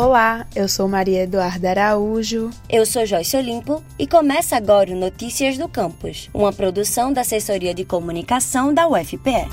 Olá, eu sou Maria Eduarda Araújo. Eu sou Joyce Olimpo e começa agora o Notícias do Campus, uma produção da Assessoria de Comunicação da UFPE.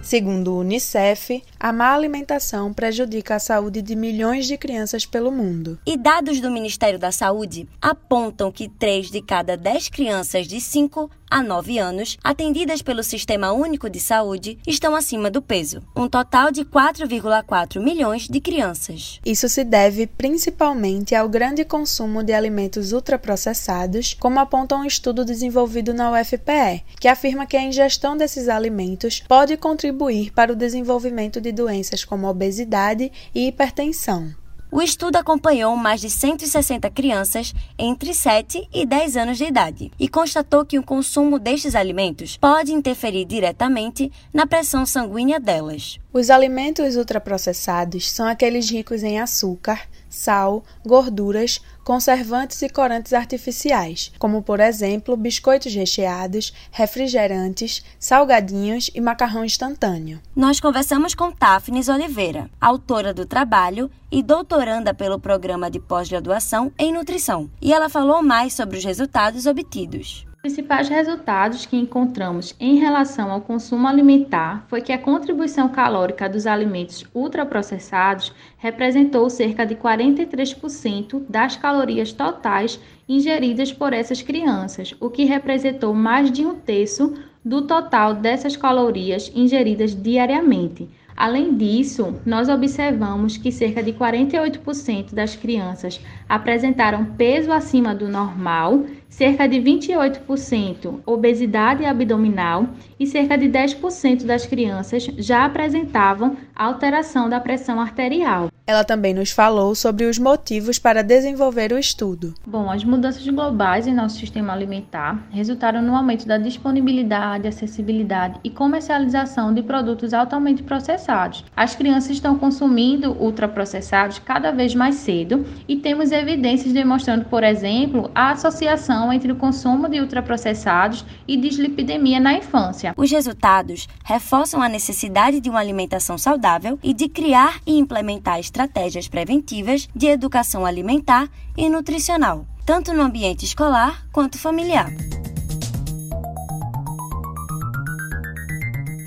Segundo o Unicef, a má alimentação prejudica a saúde de milhões de crianças pelo mundo. E dados do Ministério da Saúde apontam que 3 de cada 10 crianças de 5 a 9 anos, atendidas pelo Sistema Único de Saúde, estão acima do peso, um total de 4,4 milhões de crianças. Isso se deve principalmente ao grande consumo de alimentos ultraprocessados, como aponta um estudo desenvolvido na UFPE, que afirma que a ingestão desses alimentos pode contribuir para o desenvolvimento de doenças como obesidade e hipertensão. O estudo acompanhou mais de 160 crianças entre 7 e 10 anos de idade e constatou que o consumo destes alimentos pode interferir diretamente na pressão sanguínea delas. Os alimentos ultraprocessados são aqueles ricos em açúcar, sal, gorduras, conservantes e corantes artificiais, como por exemplo biscoitos recheados, refrigerantes, salgadinhos e macarrão instantâneo. Nós conversamos com Tafnis Oliveira, autora do trabalho e doutoranda pelo programa de pós-graduação em nutrição, e ela falou mais sobre os resultados obtidos. Principais resultados que encontramos em relação ao consumo alimentar foi que a contribuição calórica dos alimentos ultraprocessados representou cerca de 43% das calorias totais ingeridas por essas crianças, o que representou mais de um terço do total dessas calorias ingeridas diariamente. Além disso, nós observamos que cerca de 48% das crianças apresentaram peso acima do normal, cerca de 28% obesidade abdominal e cerca de 10% das crianças já apresentavam alteração da pressão arterial. Ela também nos falou sobre os motivos para desenvolver o estudo. Bom, as mudanças globais em nosso sistema alimentar resultaram no aumento da disponibilidade, acessibilidade e comercialização de produtos altamente processados. As crianças estão consumindo ultraprocessados cada vez mais cedo e temos evidências demonstrando, por exemplo, a associação entre o consumo de ultraprocessados e dislipidemia na infância. Os resultados reforçam a necessidade de uma alimentação saudável e de criar e implementar estratégias preventivas de educação alimentar e nutricional, tanto no ambiente escolar quanto familiar.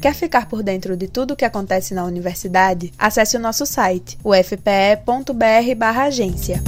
Quer ficar por dentro de tudo o que acontece na universidade? Acesse o nosso site, ufpe.br/agência.